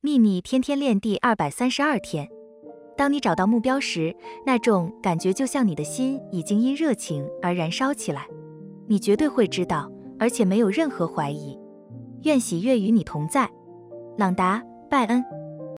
秘密天天练第二百三十二天。当你找到目标时那种感觉就像你的心已经因热情而燃烧起来你绝对会知道而且没有任何怀疑。愿喜悦与你同在。朗达拜恩。